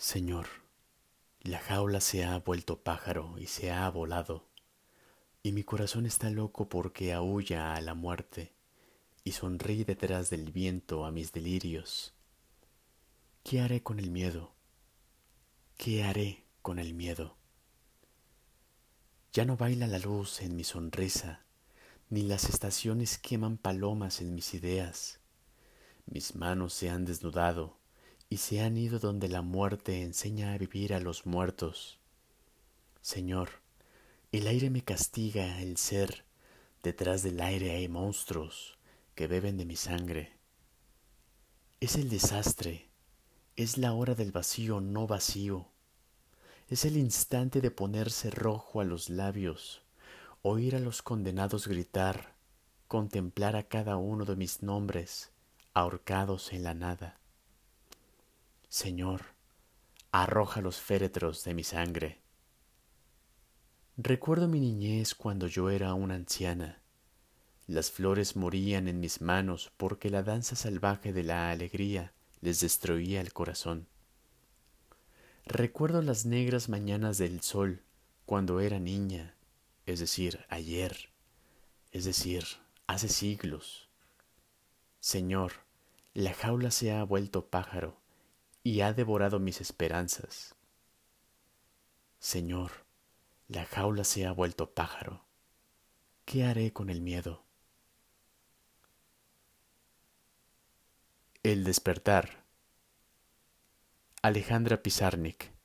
Señor, la jaula se ha vuelto pájaro y se ha volado, y mi corazón está loco porque aúlla a la muerte y sonríe detrás del viento a mis delirios. ¿Qué haré con el miedo? ¿Qué haré con el miedo? Ya no baila la luz en mi sonrisa, ni las estaciones queman palomas en mis ideas. Mis manos se han desnudado y se han ido donde la muerte enseña a vivir a los muertos. Señor, el aire me castiga el ser, detrás del aire hay monstruos que beben de mi sangre. Es el desastre, es la hora del vacío no vacío, es el instante de ponerse rojo a los labios, oír a los condenados gritar, contemplar a cada uno de mis nombres ahorcados en la nada. Señor, arroja los féretros de mi sangre. Recuerdo mi niñez cuando yo era una anciana. Las flores morían en mis manos porque la danza salvaje de la alegría les destruía el corazón. Recuerdo las negras mañanas del sol cuando era niña, es decir, ayer, es decir, hace siglos. Señor, la jaula se ha vuelto pájaro y ha devorado mis esperanzas. Señor, la jaula se ha vuelto pájaro. ¿Qué haré con el miedo? El despertar. Alejandra Pizarnik